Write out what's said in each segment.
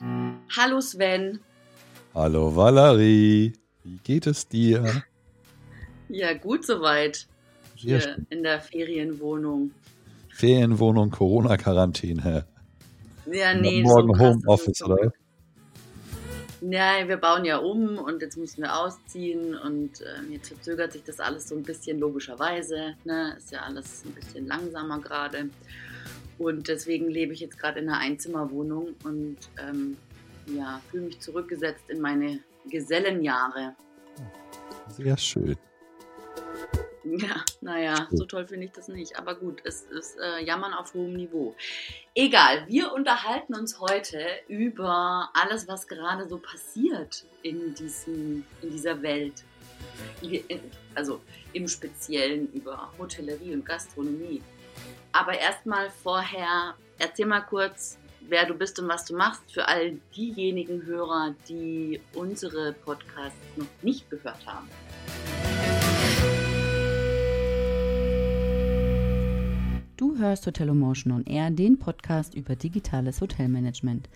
Hallo Sven. Hallo Valerie. Wie geht es dir? Ja, gut soweit. Hier in der Ferienwohnung. Ferienwohnung, Corona-Quarantäne. Ja, nee. Morgen so Homeoffice, oder? Ja, wir bauen ja um und jetzt müssen wir ausziehen und äh, jetzt verzögert sich das alles so ein bisschen logischerweise. Ne? Ist ja alles ein bisschen langsamer gerade. Und deswegen lebe ich jetzt gerade in einer Einzimmerwohnung und ähm, ja, fühle mich zurückgesetzt in meine Gesellenjahre. Sehr schön. Ja, naja, so toll finde ich das nicht. Aber gut, es ist äh, Jammern auf hohem Niveau. Egal, wir unterhalten uns heute über alles, was gerade so passiert in, diesem, in dieser Welt. Also im Speziellen über Hotellerie und Gastronomie. Aber erstmal vorher, erzähl mal kurz, wer du bist und was du machst für all diejenigen Hörer, die unsere Podcasts noch nicht gehört haben. Du hörst Hotelomotion on Air, den Podcast über digitales Hotelmanagement.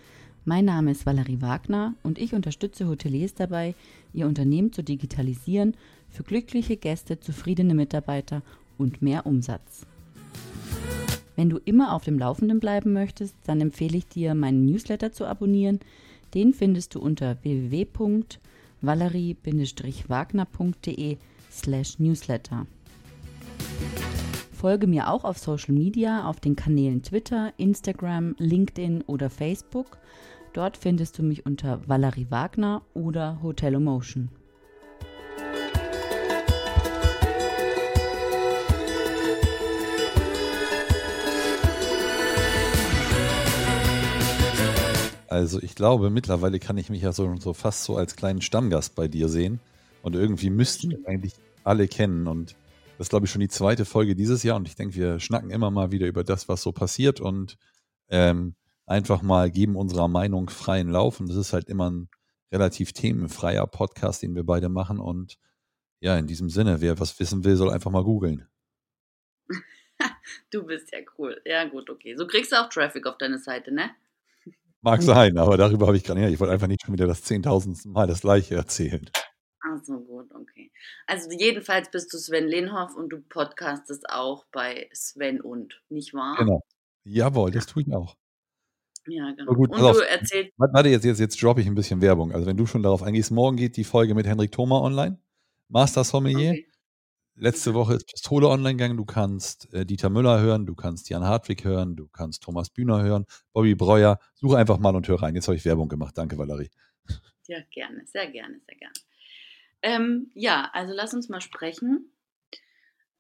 Mein Name ist Valerie Wagner und ich unterstütze Hoteliers dabei, ihr Unternehmen zu digitalisieren für glückliche Gäste, zufriedene Mitarbeiter und mehr Umsatz. Wenn du immer auf dem Laufenden bleiben möchtest, dann empfehle ich dir, meinen Newsletter zu abonnieren. Den findest du unter www.valerie-wagner.de slash newsletter. Folge mir auch auf Social Media, auf den Kanälen Twitter, Instagram, LinkedIn oder Facebook. Dort findest du mich unter Valerie Wagner oder Hotelomotion. Also ich glaube, mittlerweile kann ich mich ja so, so fast so als kleinen Stammgast bei dir sehen. Und irgendwie müssten wir eigentlich alle kennen. Und das ist, glaube ich, schon die zweite Folge dieses Jahr. Und ich denke, wir schnacken immer mal wieder über das, was so passiert und ähm, einfach mal geben unserer Meinung freien Lauf. Und das ist halt immer ein relativ themenfreier Podcast, den wir beide machen. Und ja, in diesem Sinne, wer was wissen will, soll einfach mal googeln. du bist ja cool. Ja, gut, okay. So kriegst du auch Traffic auf deine Seite, ne? Mag sein, aber darüber habe ich gerade nicht. Ich wollte einfach nicht schon wieder das zehntausendste Mal das gleiche erzählen. Ach so, gut, okay. Also jedenfalls bist du Sven Lehnhoff und du podcastest auch bei Sven und, nicht wahr? Genau. Jawohl, das tue ich auch. Ja, genau. Gut, und du erzählst. Warte, jetzt, jetzt, jetzt droppe ich ein bisschen Werbung. Also wenn du schon darauf eingehst, morgen geht die Folge mit Henrik Thoma online. Master Sommelier. Okay. Letzte Woche ist Pistole online gegangen. Du kannst äh, Dieter Müller hören, du kannst Jan Hartwig hören, du kannst Thomas Bühner hören, Bobby Breuer. Suche einfach mal und hör rein. Jetzt habe ich Werbung gemacht. Danke, Valerie. Ja, gerne, sehr gerne, sehr gerne. Ähm, ja, also lass uns mal sprechen.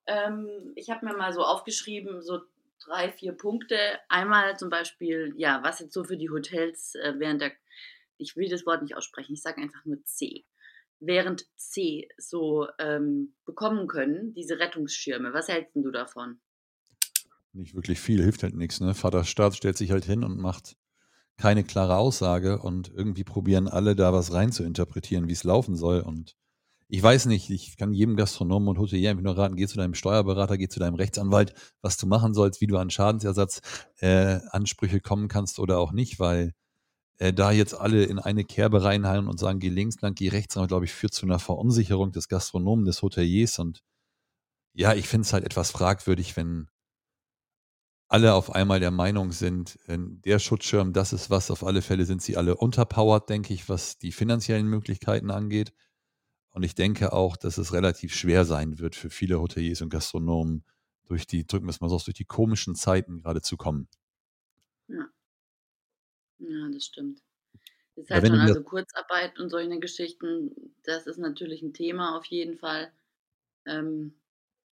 Ähm, ich habe mir mal so aufgeschrieben, so drei, vier Punkte. Einmal zum Beispiel, ja, was jetzt so für die Hotels äh, während der, ich will das Wort nicht aussprechen, ich sage einfach nur C während C so ähm, bekommen können, diese Rettungsschirme. Was hältst du davon? Nicht wirklich viel, hilft halt nichts. Ne? Vater Staat stellt sich halt hin und macht keine klare Aussage und irgendwie probieren alle da was rein zu interpretieren, wie es laufen soll. Und ich weiß nicht, ich kann jedem Gastronomen und Hotelier einfach nur raten, geh zu deinem Steuerberater, geh zu deinem Rechtsanwalt, was du machen sollst, wie du an Schadensersatzansprüche äh, kommen kannst oder auch nicht, weil äh, da jetzt alle in eine Kerbe reinhalten und sagen, geh links lang, geh rechts lang, glaube ich, führt zu einer Verunsicherung des Gastronomen, des Hoteliers. Und ja, ich finde es halt etwas fragwürdig, wenn alle auf einmal der Meinung sind, äh, der Schutzschirm, das ist was, auf alle Fälle sind sie alle unterpowered, denke ich, was die finanziellen Möglichkeiten angeht. Und ich denke auch, dass es relativ schwer sein wird für viele Hoteliers und Gastronomen, durch die, drücken wir es mal so, durch die komischen Zeiten gerade zu kommen. Ja. Das stimmt. Ist halt ja, schon, also Kurzarbeit und solche Geschichten, das ist natürlich ein Thema auf jeden Fall. Ähm,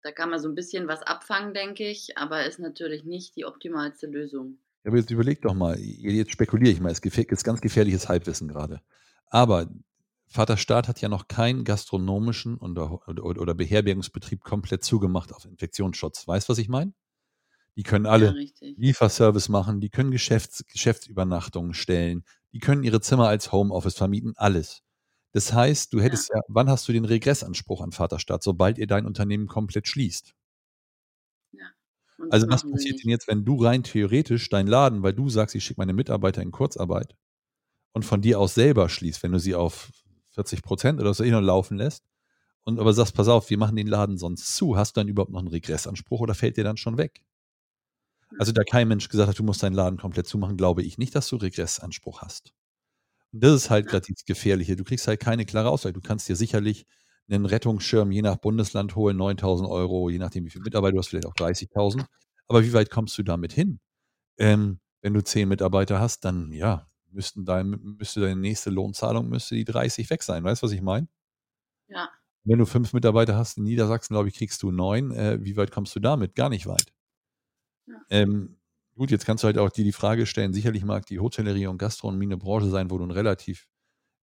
da kann man so ein bisschen was abfangen, denke ich, aber ist natürlich nicht die optimalste Lösung. Ja, aber jetzt überleg doch mal, jetzt spekuliere ich mal, es ist ganz gefährliches Halbwissen gerade. Aber Vater Staat hat ja noch keinen gastronomischen oder, oder, oder Beherbergungsbetrieb komplett zugemacht auf Infektionsschutz. Weißt du, was ich meine? Die können alle ja, Lieferservice machen, die können Geschäfts Geschäftsübernachtungen stellen, die können ihre Zimmer als Homeoffice vermieten, alles. Das heißt, du hättest ja, ja wann hast du den Regressanspruch an Vaterstaat, sobald ihr dein Unternehmen komplett schließt? Ja. Also was passiert denn jetzt, wenn du rein theoretisch dein Laden, weil du sagst, ich schicke meine Mitarbeiter in Kurzarbeit und von dir aus selber schließt, wenn du sie auf 40 Prozent oder so eh noch laufen lässt und aber sagst, pass auf, wir machen den Laden sonst zu, hast du dann überhaupt noch einen Regressanspruch oder fällt dir dann schon weg? Also da kein Mensch gesagt hat, du musst deinen Laden komplett zumachen, glaube ich nicht, dass du Regressanspruch hast. Und das ist halt gerade das Gefährliche. Du kriegst halt keine klare Aussage. Du kannst dir sicherlich einen Rettungsschirm je nach Bundesland holen, 9000 Euro, je nachdem wie viele Mitarbeiter du hast, vielleicht auch 30.000. Aber wie weit kommst du damit hin? Ähm, wenn du zehn Mitarbeiter hast, dann ja, müssten dein, müsste deine nächste Lohnzahlung müsste die 30 weg sein. Weißt du, was ich meine? Ja. Wenn du fünf Mitarbeiter hast in Niedersachsen, glaube ich, kriegst du neun. Äh, wie weit kommst du damit? Gar nicht weit. Ja. Ähm, gut, jetzt kannst du halt auch dir die Frage stellen, sicherlich mag die Hotellerie und Gastronomie eine Branche sein, wo du einen relativ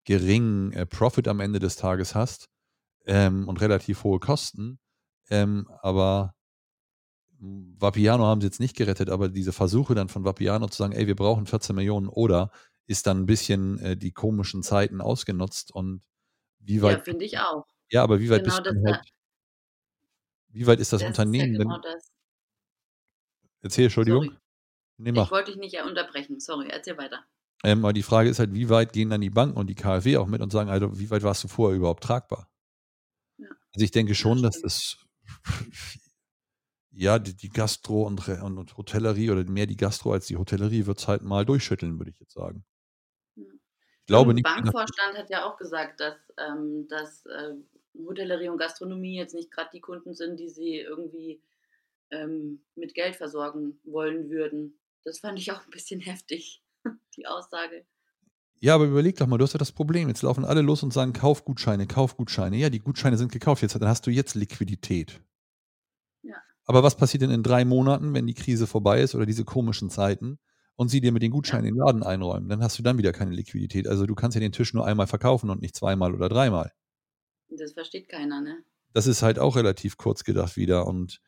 geringen äh, Profit am Ende des Tages hast ähm, und relativ hohe Kosten. Ähm, aber Vapiano haben sie jetzt nicht gerettet, aber diese Versuche dann von Vapiano zu sagen, ey, wir brauchen 14 Millionen oder ist dann ein bisschen äh, die komischen Zeiten ausgenutzt und wie weit. Ja, finde ich auch. Ja, aber wie weit genau bist du halt, wie weit ist das, das Unternehmen? Ist ja genau das. Erzähl, Entschuldigung. Sorry. Nee, ich wollte dich nicht unterbrechen. Sorry, erzähl weiter. Ähm, aber die Frage ist halt, wie weit gehen dann die Banken und die KfW auch mit und sagen, also wie weit warst du vorher überhaupt tragbar? Ja. Also ich denke schon, ja, dass das ja, die, die Gastro und, und, Hotellerie oder mehr die Gastro als die Hotellerie wird es halt mal durchschütteln, würde ich jetzt sagen. Ich glaube nicht. Der Bankvorstand hat ja auch gesagt, dass, ähm, dass äh, Hotellerie und Gastronomie jetzt nicht gerade die Kunden sind, die sie irgendwie ähm, mit Geld versorgen wollen würden. Das fand ich auch ein bisschen heftig, die Aussage. Ja, aber überleg doch mal, du hast ja das Problem. Jetzt laufen alle los und sagen, Kaufgutscheine, Kaufgutscheine. Ja, die Gutscheine sind gekauft. Jetzt dann hast du jetzt Liquidität. Aber was passiert denn in drei Monaten, wenn die Krise vorbei ist oder diese komischen Zeiten und sie dir mit den Gutscheinen den Laden einräumen? Dann hast du dann wieder keine Liquidität. Also du kannst ja den Tisch nur einmal verkaufen und nicht zweimal oder dreimal. Das versteht keiner, ne? Das ist halt auch relativ kurz gedacht wieder und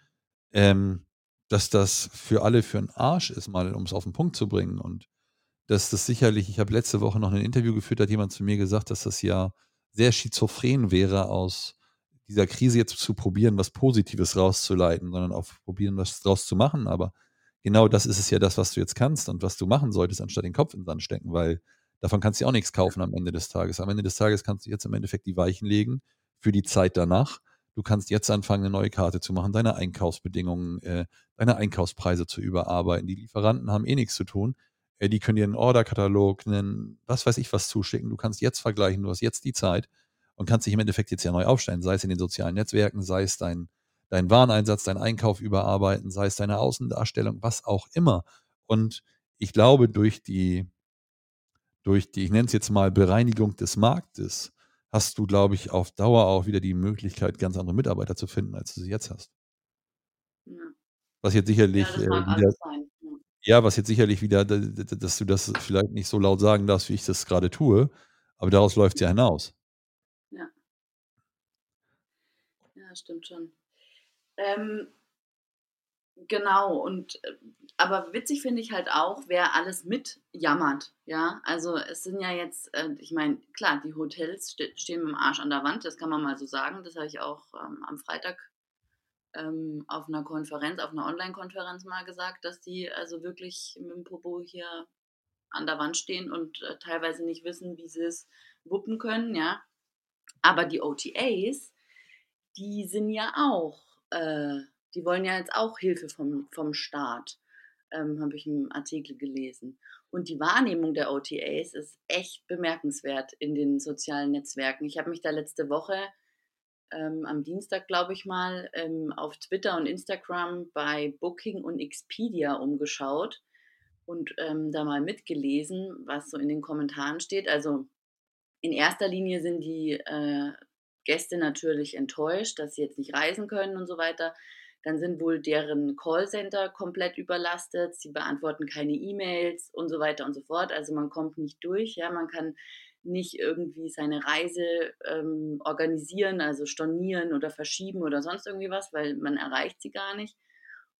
ähm, dass das für alle für einen Arsch ist, mal um es auf den Punkt zu bringen und dass das sicherlich, ich habe letzte Woche noch ein Interview geführt, hat jemand zu mir gesagt, dass das ja sehr schizophren wäre aus dieser Krise jetzt zu probieren, was Positives rauszuleiten, sondern auch probieren, was draus zu machen. Aber genau das ist es ja das, was du jetzt kannst und was du machen solltest, anstatt den Kopf in den Sand stecken, weil davon kannst du auch nichts kaufen am Ende des Tages. Am Ende des Tages kannst du jetzt im Endeffekt die Weichen legen für die Zeit danach. Du kannst jetzt anfangen, eine neue Karte zu machen, deine Einkaufsbedingungen, äh, deine Einkaufspreise zu überarbeiten. Die Lieferanten haben eh nichts zu tun. Äh, die können dir einen Orderkatalog, einen, was weiß ich was zuschicken. Du kannst jetzt vergleichen, du hast jetzt die Zeit und kannst dich im Endeffekt jetzt ja neu aufstellen, sei es in den sozialen Netzwerken, sei es dein, dein Wareneinsatz, dein Einkauf überarbeiten, sei es deine Außendarstellung, was auch immer. Und ich glaube, durch die, durch die, ich nenne es jetzt mal Bereinigung des Marktes, hast du, glaube ich, auf Dauer auch wieder die Möglichkeit, ganz andere Mitarbeiter zu finden, als du sie jetzt hast. Ja. Was jetzt sicherlich ja, äh, wieder, ja, was jetzt sicherlich wieder, dass du das vielleicht nicht so laut sagen darfst, wie ich das gerade tue, aber daraus läuft es ja hinaus. stimmt schon. Ähm, genau, und äh, aber witzig finde ich halt auch, wer alles mitjammert. Ja, also es sind ja jetzt, äh, ich meine, klar, die Hotels st stehen mit dem Arsch an der Wand, das kann man mal so sagen. Das habe ich auch ähm, am Freitag ähm, auf einer Konferenz, auf einer Online-Konferenz mal gesagt, dass die also wirklich mit dem Popo hier an der Wand stehen und äh, teilweise nicht wissen, wie sie es wuppen können, ja. Aber die OTAs, die sind ja auch, äh, die wollen ja jetzt auch Hilfe vom, vom Staat, ähm, habe ich im Artikel gelesen. Und die Wahrnehmung der OTAs ist echt bemerkenswert in den sozialen Netzwerken. Ich habe mich da letzte Woche ähm, am Dienstag, glaube ich mal, ähm, auf Twitter und Instagram bei Booking und Expedia umgeschaut und ähm, da mal mitgelesen, was so in den Kommentaren steht. Also in erster Linie sind die äh, Gäste natürlich enttäuscht, dass sie jetzt nicht reisen können und so weiter. Dann sind wohl deren Callcenter komplett überlastet, sie beantworten keine E-Mails und so weiter und so fort. Also man kommt nicht durch, ja, man kann nicht irgendwie seine Reise ähm, organisieren, also stornieren oder verschieben oder sonst irgendwie was, weil man erreicht sie gar nicht.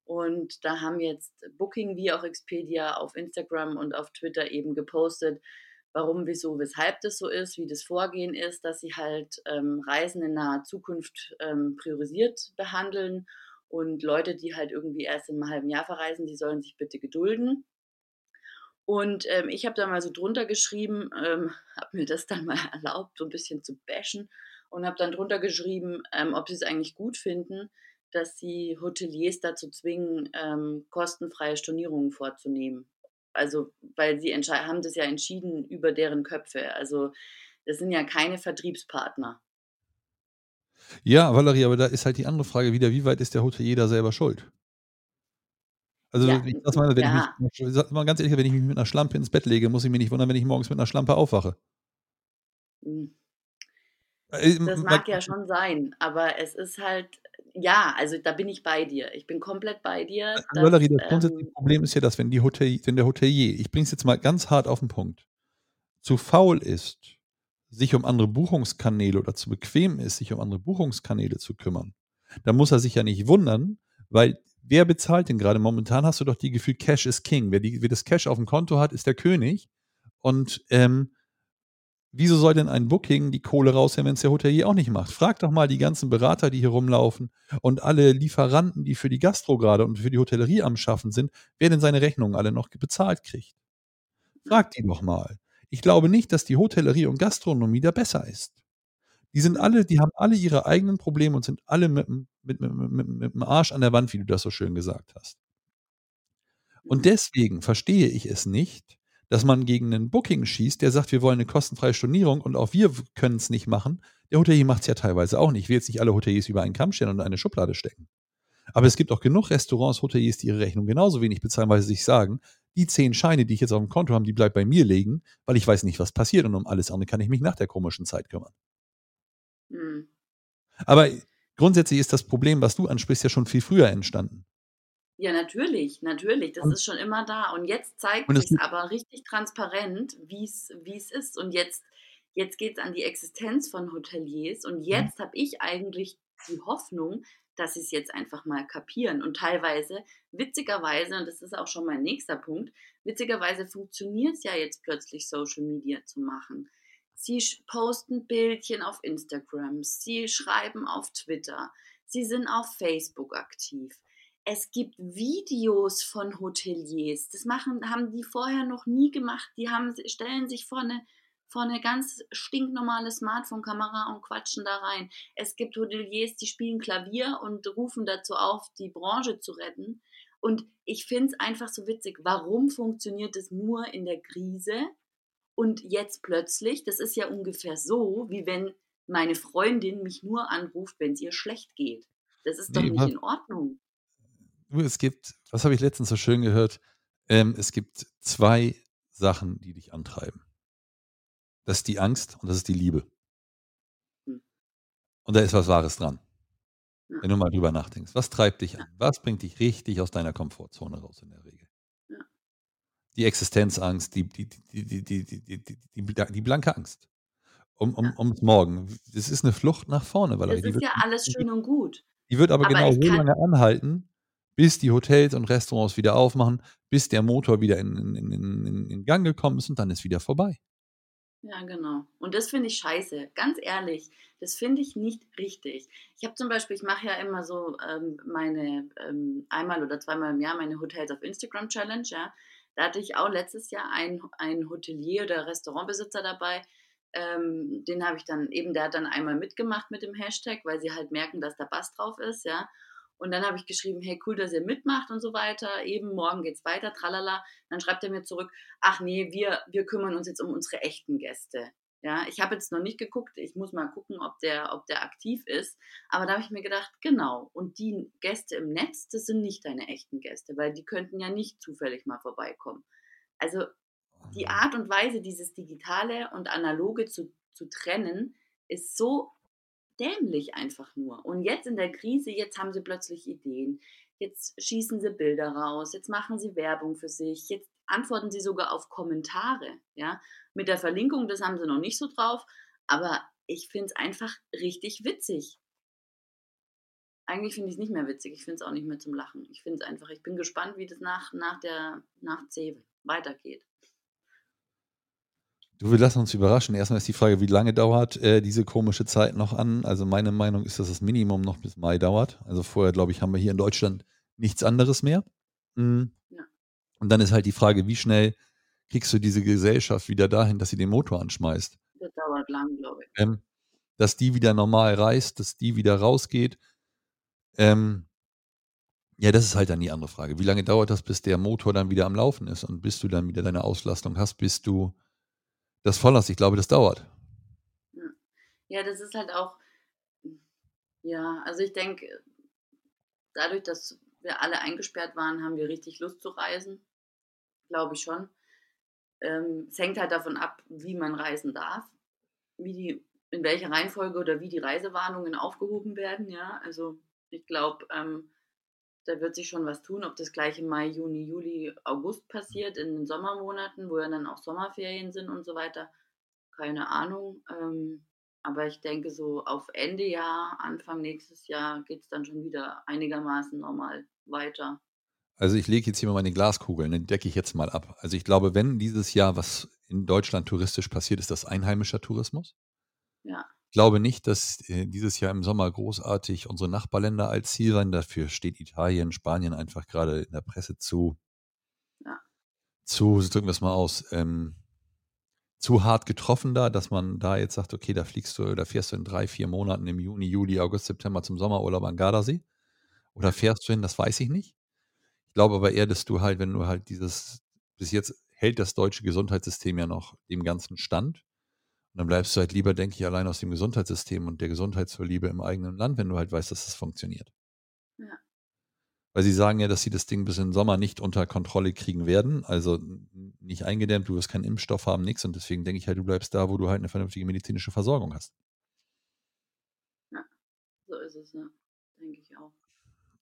Und da haben jetzt Booking wie auch Expedia auf Instagram und auf Twitter eben gepostet, warum, wieso, weshalb das so ist, wie das Vorgehen ist, dass sie halt ähm, Reisen in naher Zukunft ähm, priorisiert behandeln und Leute, die halt irgendwie erst in einem halben Jahr verreisen, die sollen sich bitte gedulden. Und ähm, ich habe da mal so drunter geschrieben, ähm, habe mir das dann mal erlaubt, so ein bisschen zu bashen und habe dann drunter geschrieben, ähm, ob sie es eigentlich gut finden, dass sie Hoteliers dazu zwingen, ähm, kostenfreie Stornierungen vorzunehmen. Also, weil sie haben das ja entschieden über deren Köpfe. Also, das sind ja keine Vertriebspartner. Ja, Valerie, aber da ist halt die andere Frage wieder, wie weit ist der Hotelier da selber schuld? Also, ja, ich sag mal, wenn ja. ich mich, sag mal ganz ehrlich, wenn ich mich mit einer Schlampe ins Bett lege, muss ich mich nicht wundern, wenn ich morgens mit einer Schlampe aufwache. Hm. Äh, das mag ja schon sein, aber es ist halt, ja, also da bin ich bei dir. Ich bin komplett bei dir. Dass, Valerie, das grundsätzliche ähm, Problem ist ja, dass wenn, die Hotel, wenn der Hotelier, ich bringe es jetzt mal ganz hart auf den Punkt, zu faul ist, sich um andere Buchungskanäle oder zu bequem ist, sich um andere Buchungskanäle zu kümmern, dann muss er sich ja nicht wundern, weil wer bezahlt denn gerade? Momentan hast du doch die Gefühl, Cash ist King. Wer, die, wer das Cash auf dem Konto hat, ist der König. Und ähm, wieso soll denn ein Booking die Kohle rausnehmen, wenn es der Hotelier auch nicht macht? Frag doch mal die ganzen Berater, die hier rumlaufen und alle Lieferanten, die für die Gastro gerade und für die Hotellerie am Schaffen sind, wer denn seine Rechnungen alle noch bezahlt kriegt. Frag die doch mal. Ich glaube nicht, dass die Hotellerie und Gastronomie da besser ist. Die sind alle, die haben alle ihre eigenen Probleme und sind alle mit, mit, mit, mit, mit dem Arsch an der Wand, wie du das so schön gesagt hast. Und deswegen verstehe ich es nicht, dass man gegen einen Booking schießt, der sagt, wir wollen eine kostenfreie Stornierung und auch wir können es nicht machen. Der Hotelier macht es ja teilweise auch nicht. Ich will jetzt nicht alle Hoteliers über einen Kamm stellen und in eine Schublade stecken. Aber es gibt auch genug Restaurants, Hoteliers, die ihre Rechnung genauso wenig bezahlen, weil sie sich sagen, die zehn Scheine, die ich jetzt auf dem Konto habe, die bleibt bei mir liegen, weil ich weiß nicht, was passiert und um alles andere kann ich mich nach der komischen Zeit kümmern. Mhm. Aber grundsätzlich ist das Problem, was du ansprichst, ja schon viel früher entstanden. Ja, natürlich, natürlich. Das und, ist schon immer da. Und jetzt zeigt sich aber richtig transparent, wie es ist. Und jetzt, jetzt geht es an die Existenz von Hoteliers. Und mhm. jetzt habe ich eigentlich die Hoffnung, dass sie es jetzt einfach mal kapieren. Und teilweise, witzigerweise, und das ist auch schon mein nächster Punkt, witzigerweise funktioniert es ja jetzt plötzlich, Social Media zu machen. Sie posten Bildchen auf Instagram, sie schreiben auf Twitter, sie sind auf Facebook aktiv. Es gibt Videos von Hoteliers. Das machen, haben die vorher noch nie gemacht. Die haben, stellen sich vor eine, vor eine ganz stinknormale Smartphone-Kamera und quatschen da rein. Es gibt Hoteliers, die spielen Klavier und rufen dazu auf, die Branche zu retten. Und ich finde es einfach so witzig, warum funktioniert es nur in der Krise und jetzt plötzlich, das ist ja ungefähr so, wie wenn meine Freundin mich nur anruft, wenn es ihr schlecht geht. Das ist doch nee, nicht in Ordnung. Es gibt, was habe ich letztens so schön gehört? Ähm, es gibt zwei Sachen, die dich antreiben. Das ist die Angst und das ist die Liebe. Hm. Und da ist was Wahres dran. Wenn du mal drüber nachdenkst. Was treibt dich an? Was bringt dich richtig aus deiner Komfortzone raus in der Regel? die Existenzangst, die, die, die, die, die, die, die, die blanke Angst. Um, um, ums Morgen. Das ist eine Flucht nach vorne, weil Das ist ja alles schön und gut. Die wird aber, aber genau so lange anhalten, bis die Hotels und Restaurants wieder aufmachen, bis der Motor wieder in, in, in, in Gang gekommen ist und dann ist wieder vorbei. Ja, genau. Und das finde ich scheiße. Ganz ehrlich, das finde ich nicht richtig. Ich habe zum Beispiel, ich mache ja immer so ähm, meine ähm, einmal oder zweimal im Jahr meine Hotels auf Instagram Challenge, ja. Da hatte ich auch letztes Jahr einen, einen Hotelier oder Restaurantbesitzer dabei. Ähm, den habe ich dann eben, der hat dann einmal mitgemacht mit dem Hashtag, weil sie halt merken, dass da Bass drauf ist, ja. Und dann habe ich geschrieben, hey, cool, dass ihr mitmacht und so weiter. Eben, morgen geht's weiter, tralala. Dann schreibt er mir zurück, ach nee, wir, wir kümmern uns jetzt um unsere echten Gäste. Ja, ich habe jetzt noch nicht geguckt, ich muss mal gucken, ob der, ob der aktiv ist. Aber da habe ich mir gedacht, genau. Und die Gäste im Netz, das sind nicht deine echten Gäste, weil die könnten ja nicht zufällig mal vorbeikommen. Also die Art und Weise, dieses Digitale und Analoge zu, zu trennen, ist so dämlich einfach nur. Und jetzt in der Krise, jetzt haben sie plötzlich Ideen. Jetzt schießen sie Bilder raus, jetzt machen sie Werbung für sich, jetzt antworten sie sogar auf Kommentare. Ja? Mit der Verlinkung, das haben sie noch nicht so drauf, aber ich finde es einfach richtig witzig. Eigentlich finde ich es nicht mehr witzig, ich finde es auch nicht mehr zum Lachen. Ich finde es einfach, ich bin gespannt, wie das nach, nach der nach C weitergeht. Du, wir lassen uns überraschen. Erstmal ist die Frage, wie lange dauert äh, diese komische Zeit noch an? Also meine Meinung ist, dass das Minimum noch bis Mai dauert. Also vorher, glaube ich, haben wir hier in Deutschland nichts anderes mehr. Mhm. Ja. Und dann ist halt die Frage, wie schnell kriegst du diese Gesellschaft wieder dahin, dass sie den Motor anschmeißt. Das dauert lang, glaube ich. Ähm, dass die wieder normal reist, dass die wieder rausgeht. Ähm, ja, das ist halt dann die andere Frage. Wie lange dauert das, bis der Motor dann wieder am Laufen ist und bis du dann wieder deine Auslastung hast, bis du das voll hast? Ich glaube, das dauert. Ja, das ist halt auch, ja, also ich denke, dadurch, dass wir alle eingesperrt waren, haben wir richtig Lust zu reisen. Glaube ich schon. Ähm, es hängt halt davon ab, wie man reisen darf, wie die, in welcher Reihenfolge oder wie die Reisewarnungen aufgehoben werden, ja. Also ich glaube, ähm, da wird sich schon was tun, ob das gleich im Mai, Juni, Juli, August passiert, in den Sommermonaten, wo ja dann auch Sommerferien sind und so weiter. Keine Ahnung. Ähm, aber ich denke, so auf Ende Jahr, Anfang nächstes Jahr geht es dann schon wieder einigermaßen normal weiter. Also ich lege jetzt hier mal meine Glaskugel, den decke ich jetzt mal ab. Also ich glaube, wenn dieses Jahr was in Deutschland touristisch passiert, ist das einheimischer Tourismus. Ja. Ich glaube nicht, dass äh, dieses Jahr im Sommer großartig unsere Nachbarländer als Ziel sein. Dafür steht Italien, Spanien einfach gerade in der Presse zu. Ja. Zu, drücken wir es mal aus, ähm, zu hart getroffen da, dass man da jetzt sagt, okay, da fliegst du, da fährst du in drei, vier Monaten im Juni, Juli, August, September zum Sommerurlaub an Gardasee. Oder fährst du hin, das weiß ich nicht. Ich glaube aber eher, dass du halt, wenn du halt dieses, bis jetzt hält das deutsche Gesundheitssystem ja noch dem Ganzen stand. Und dann bleibst du halt lieber, denke ich, allein aus dem Gesundheitssystem und der Gesundheitsverliebe im eigenen Land, wenn du halt weißt, dass das funktioniert. Ja. Weil sie sagen ja, dass sie das Ding bis in den Sommer nicht unter Kontrolle kriegen werden, also nicht eingedämmt, du wirst keinen Impfstoff haben, nichts. Und deswegen denke ich halt, du bleibst da, wo du halt eine vernünftige medizinische Versorgung hast. Ja, so ist es, ja. Denke ich auch.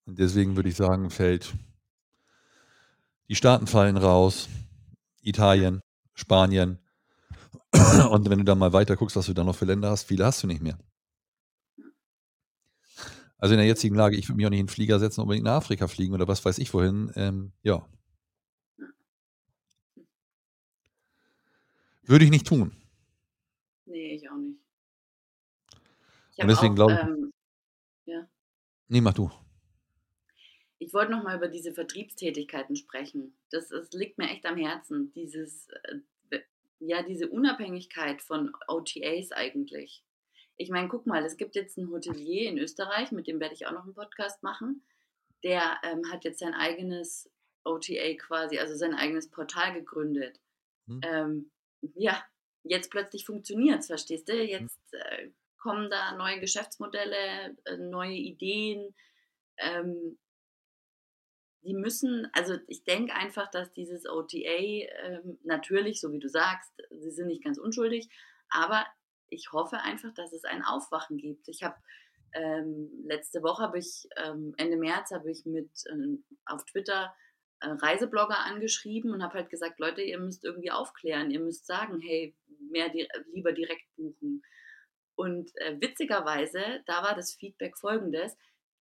Und deswegen würde ich sagen, fällt die Staaten fallen raus, Italien, Spanien. Und wenn du dann mal weiter guckst, was du da noch für Länder hast, viele hast du nicht mehr. Also in der jetzigen Lage, ich würde mich auch nicht in den Flieger setzen, unbedingt nach Afrika fliegen oder was weiß ich wohin. Ähm, ja. Würde ich nicht tun. Nee, ich auch nicht. Ich Und deswegen glaube ich. ähm, ja. Nee, mach du. Ich wollte noch mal über diese Vertriebstätigkeiten sprechen. Das, das liegt mir echt am Herzen. Dieses, äh, ja, diese Unabhängigkeit von OTAs eigentlich. Ich meine, guck mal, es gibt jetzt einen Hotelier in Österreich, mit dem werde ich auch noch einen Podcast machen. Der ähm, hat jetzt sein eigenes OTA quasi, also sein eigenes Portal gegründet. Hm. Ähm, ja, jetzt plötzlich funktioniert es, verstehst du? Jetzt äh, kommen da neue Geschäftsmodelle, äh, neue Ideen. Ähm, die müssen, also ich denke einfach, dass dieses OTA ähm, natürlich, so wie du sagst, sie sind nicht ganz unschuldig, aber ich hoffe einfach, dass es ein Aufwachen gibt. Ich habe ähm, letzte Woche habe ich ähm, Ende März habe ich mit ähm, auf Twitter äh, Reiseblogger angeschrieben und habe halt gesagt, Leute, ihr müsst irgendwie aufklären, ihr müsst sagen, hey, mehr di lieber direkt buchen. Und äh, witzigerweise, da war das Feedback folgendes: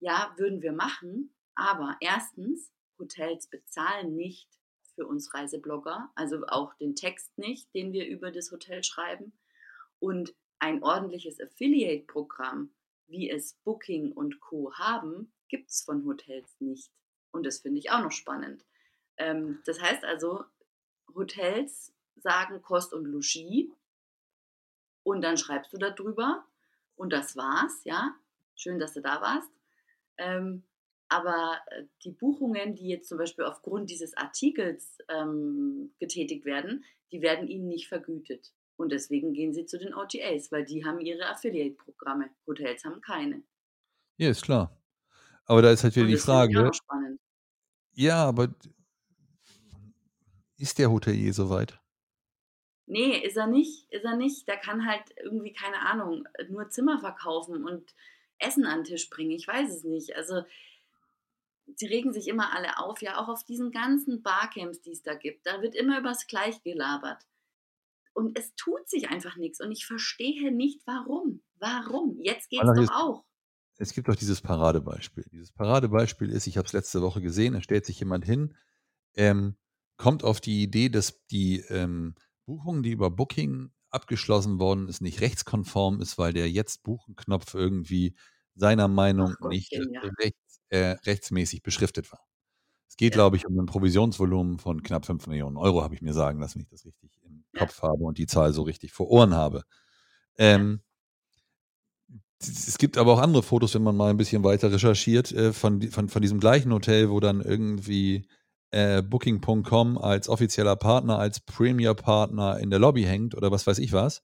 Ja, würden wir machen, aber erstens, Hotels bezahlen nicht für uns Reiseblogger, also auch den Text nicht, den wir über das Hotel schreiben. Und ein ordentliches Affiliate-Programm, wie es Booking und Co. haben, gibt es von Hotels nicht. Und das finde ich auch noch spannend. Ähm, das heißt also, Hotels sagen Kost und Logis und dann schreibst du darüber und das war's, ja. Schön, dass du da warst. Ähm, aber äh, die Buchungen, die jetzt zum Beispiel aufgrund dieses Artikels ähm, getätigt werden, die werden ihnen nicht vergütet. Und deswegen gehen sie zu den OTAs, weil die haben ihre Affiliate-Programme. Hotels haben keine. Ja, ist klar. Aber da ist halt wieder die finde ich auch Frage, spannend. ja, aber ist der Hotelier soweit? Nee, ist er nicht, ist er nicht. Der kann halt irgendwie, keine Ahnung, nur Zimmer verkaufen und Essen an den Tisch bringen. Ich weiß es nicht. Also, sie regen sich immer alle auf, ja, auch auf diesen ganzen Barcamps, die es da gibt. Da wird immer übers Gleich gelabert. Und es tut sich einfach nichts. Und ich verstehe nicht, warum. Warum? Jetzt geht es doch auch. Es gibt doch dieses Paradebeispiel. Dieses Paradebeispiel ist, ich habe es letzte Woche gesehen, da stellt sich jemand hin, ähm, kommt auf die Idee, dass die ähm, Buchung, die über Booking abgeschlossen worden ist, nicht rechtskonform ist, weil der Jetzt-Buchen-Knopf irgendwie seiner Meinung Ach nicht Gottchen, ja. rechts, äh, rechtsmäßig beschriftet war. Es geht, Ja. glaube ich, um ein Provisionsvolumen von knapp 5 Millionen Euro, habe ich mir sagen lassen, wenn ich das richtig im Ja. Kopf habe und die Zahl so richtig vor Ohren habe. Ähm, es gibt aber auch andere Fotos, wenn man mal ein bisschen weiter recherchiert, äh, von, von, von diesem gleichen Hotel, wo dann irgendwie äh, Booking.com als offizieller Partner, als Premier-Partner in der Lobby hängt oder was weiß ich was.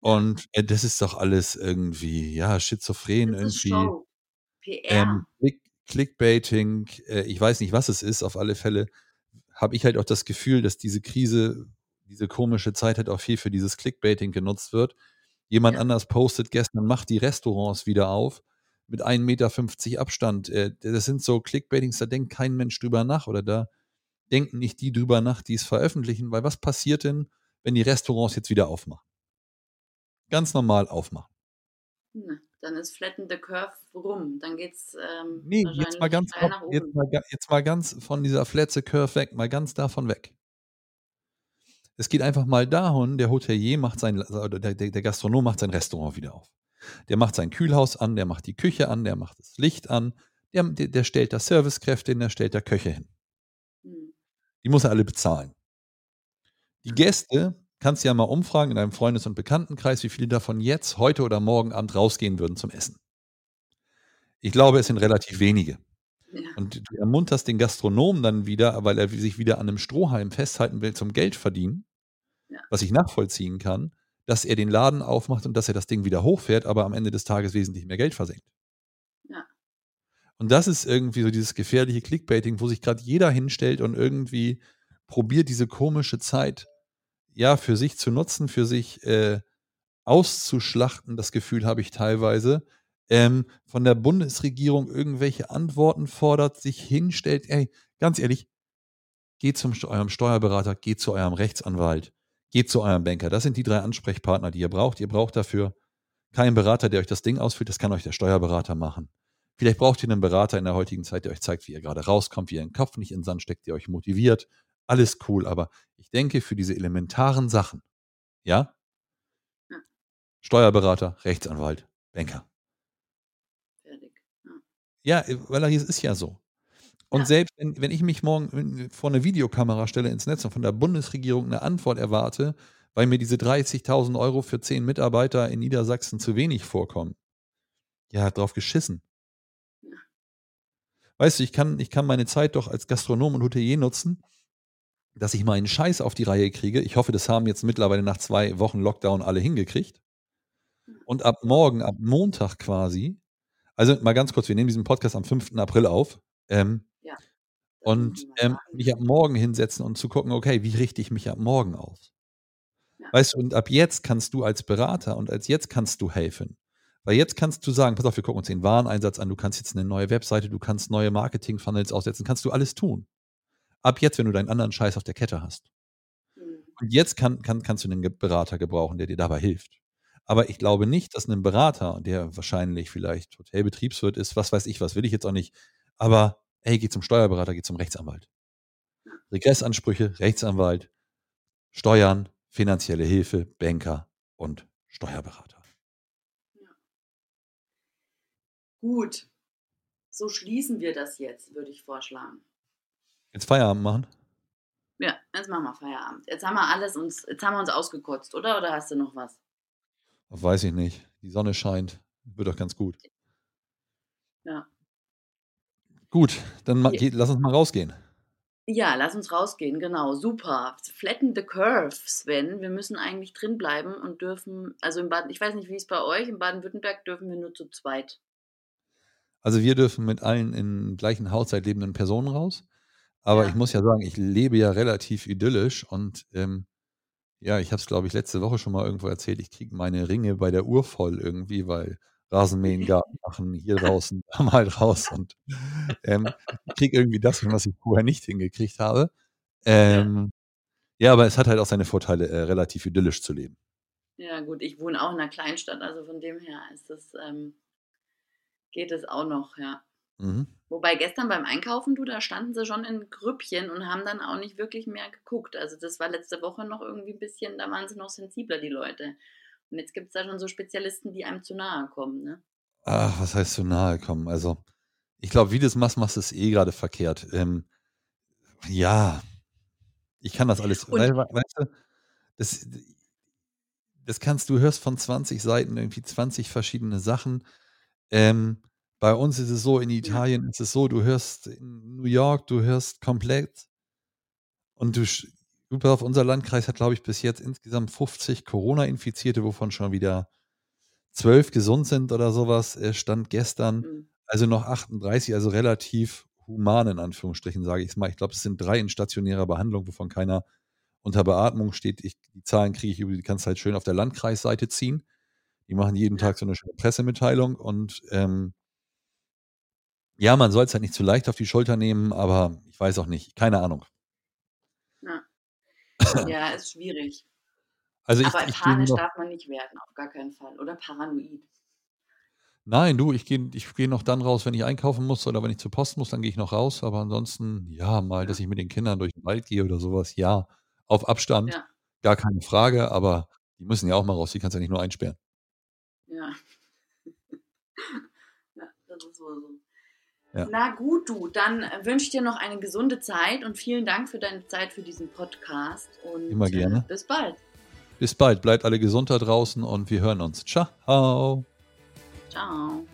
Und äh, das ist doch alles irgendwie, ja, schizophren irgendwie. Show. PR. Ähm, Click, Clickbaiting, äh, ich weiß nicht, was es ist, auf alle Fälle habe ich halt auch das Gefühl, dass diese Krise, diese komische Zeit halt auch viel für dieses Clickbaiting genutzt wird. Jemand Ja. anders postet gestern, macht die Restaurants wieder auf mit 1,50 Meter Abstand. Äh, das sind so Clickbaitings, da denkt kein Mensch drüber nach oder da denken nicht die drüber nach, die es veröffentlichen, weil was passiert denn, wenn die Restaurants jetzt wieder aufmachen? Ganz normal aufmachen. Ne, Dann ist Flatten the Curve rum. Dann geht's ähm, Nee, jetzt mal ganz, nach jetzt mal, jetzt mal ganz von dieser Flatze Curve weg, mal ganz davon weg. Es geht einfach mal dahin, der Hotelier macht sein, oder der, der, Gastronom macht sein Restaurant wieder auf. Der macht sein Kühlhaus an, der macht die Küche an, der macht das Licht an, der, der, der stellt da Servicekräfte hin, der stellt da Köche hin. Hm. Die muss er alle bezahlen. Die Gäste kannst du ja mal umfragen in deinem Freundes- und Bekanntenkreis, wie viele davon jetzt, heute oder morgen Abend rausgehen würden zum Essen. Ich glaube, es sind relativ wenige. Ja. Und du ermunterst den Gastronomen dann wieder, weil er sich wieder an einem Strohhalm festhalten will zum Geld verdienen, Ja. was ich nachvollziehen kann, dass er den Laden aufmacht und dass er das Ding wieder hochfährt, aber am Ende des Tages wesentlich mehr Geld versenkt. Ja. Und das ist irgendwie so dieses gefährliche Clickbaiting, wo sich gerade jeder hinstellt und irgendwie probiert, diese komische Zeit ja für sich zu nutzen, für sich äh, auszuschlachten. Das Gefühl habe ich teilweise. Ähm, von der Bundesregierung irgendwelche Antworten fordert, sich hinstellt. Ey, ganz ehrlich, geht St- eurem Steuerberater, geht zu eurem Rechtsanwalt, geht zu eurem Banker. Das sind die drei Ansprechpartner, die ihr braucht. Ihr braucht dafür keinen Berater, der euch das Ding ausfüllt. Das kann euch der Steuerberater machen. Vielleicht braucht ihr einen Berater in der heutigen Zeit, der euch zeigt, wie ihr gerade rauskommt, wie ihr den Kopf nicht in den Sand steckt, der euch motiviert. Alles cool, aber ich denke, für diese elementaren Sachen, ja? Ja. Steuerberater, Rechtsanwalt, Banker. Fertig. Ja, weil es ist ja so. Und Ja. selbst wenn, wenn ich mich morgen vor eine Videokamera stelle ins Netz und von der Bundesregierung eine Antwort erwarte, weil mir diese 30.000 Euro für 10 Mitarbeiter in Niedersachsen zu wenig vorkommen, ja, hat drauf geschissen. Weißt du, ich kann, ich kann meine Zeit doch als Gastronom und Hotelier nutzen, dass ich meinen Scheiß auf die Reihe kriege. Ich hoffe, das haben jetzt mittlerweile nach zwei Wochen Lockdown alle hingekriegt. Und ab morgen, ab Montag quasi, also mal ganz kurz, wir nehmen diesen Podcast am 5. April auf. Ähm, Ja. Und ähm, mich ab morgen hinsetzen und zu gucken, okay, wie richte ich mich ab morgen aus? Ja. Weißt du, und ab jetzt kannst du als Berater und als jetzt kannst du helfen. Weil jetzt kannst du sagen, pass auf, wir gucken uns den Wareneinsatz an, du kannst jetzt eine neue Webseite, du kannst neue Marketing-Funnels aufsetzen, kannst du alles tun. Ab jetzt, wenn du deinen anderen Scheiß auf der Kette hast. Hm. Und jetzt kann, kann, kannst du einen Berater gebrauchen, der dir dabei hilft. Aber ich glaube nicht, dass ein Berater, der wahrscheinlich vielleicht Hotelbetriebswirt ist, was weiß ich, was will ich jetzt auch nicht, aber hey, geh zum Steuerberater, geh zum Rechtsanwalt. Regressansprüche, Rechtsanwalt, Steuern, finanzielle Hilfe, Banker und Steuerberater. Gut. So schließen wir das jetzt, würde ich vorschlagen. Jetzt Feierabend machen? Ja, jetzt machen wir Feierabend. Jetzt haben wir alles uns, jetzt haben wir uns ausgekotzt, oder? Oder hast du noch was? Weiß ich nicht. Die Sonne scheint. Wird doch ganz gut. Ja. Gut, dann Ja. geht, lass uns mal rausgehen. Ja, lass uns rausgehen, genau, super. Flatten the curve, Sven. Wir müssen eigentlich drin bleiben und dürfen, also in Baden, ich weiß nicht, wie es bei euch, in Baden-Württemberg dürfen wir nur zu zweit. Also wir dürfen mit allen in gleichen Haushalt lebenden Personen raus. Aber Ja. ich muss ja sagen, ich lebe ja relativ idyllisch und ähm, ja, ich habe es, glaube ich, letzte Woche schon mal irgendwo erzählt. Ich kriege meine Ringe bei der Uhr voll irgendwie, weil Rasenmähen, Garten machen, hier draußen, da mal raus und ähm, kriege irgendwie das, was ich vorher nicht hingekriegt habe. Ähm, ja, aber es hat halt auch seine Vorteile, äh, relativ idyllisch zu leben. Ja, gut, ich wohne auch in einer Kleinstadt, also von dem her ist das, ähm, geht es auch noch, ja. Mhm. Wobei gestern beim Einkaufen, du, da standen sie schon in Grüppchen und haben dann auch nicht wirklich mehr geguckt. Also das war letzte Woche noch irgendwie ein bisschen, da waren sie noch sensibler, die Leute. Und jetzt gibt es da schon so Spezialisten, die einem zu nahe kommen, ne? Ach, was heißt zu nahe kommen? Also, ich glaube, wie du es machst, machst du es eh gerade verkehrt. Ähm, ja, ich kann das alles. Und- weißt du, das, das kannst du hörst von 20 Seiten irgendwie 20 verschiedene Sachen. Ähm, bei uns ist es so, in Italien ist es so, du hörst in New York, du hörst komplett und du, auf, unser Landkreis hat, glaube ich, bis jetzt insgesamt 50 Corona-Infizierte, wovon schon wieder 12 gesund sind oder sowas, stand gestern. Mhm. Also noch 38, also relativ human in Anführungsstrichen, sage ich es mal. Ich glaube, es sind drei in stationärer Behandlung, wovon keiner unter Beatmung steht. Ich, die Zahlen kriege ich über die kannst halt schön auf der Landkreisseite ziehen. Die machen jeden. Tag so eine schöne Pressemitteilung und ähm, ja, man soll es halt nicht zu leicht auf die Schulter nehmen, aber ich weiß auch nicht, keine Ahnung. Ja, ist schwierig. Also ich, Aber ich nur panisch darf man nicht werden, auf gar keinen Fall. Oder paranoid. nein, du, ich gehe ich geh noch dann raus, wenn ich einkaufen muss oder wenn ich zur Post muss, dann gehe ich noch raus. Aber ansonsten, ja, mal, dass ich mit den Kindern durch den Wald gehe oder sowas, ja, auf Abstand, Ja. gar keine Frage, aber die müssen ja auch mal raus, die kannst du ja nicht nur einsperren. Ja. ja, das ist wohl so. Ja. Na gut, du, dann äh, wünsche ich dir noch eine gesunde Zeit und vielen Dank für deine Zeit für diesen Podcast. Und Immer gerne. Äh, bis bald. Bis bald, bleibt alle gesund da draußen und wir hören uns. Ciao. Ciao.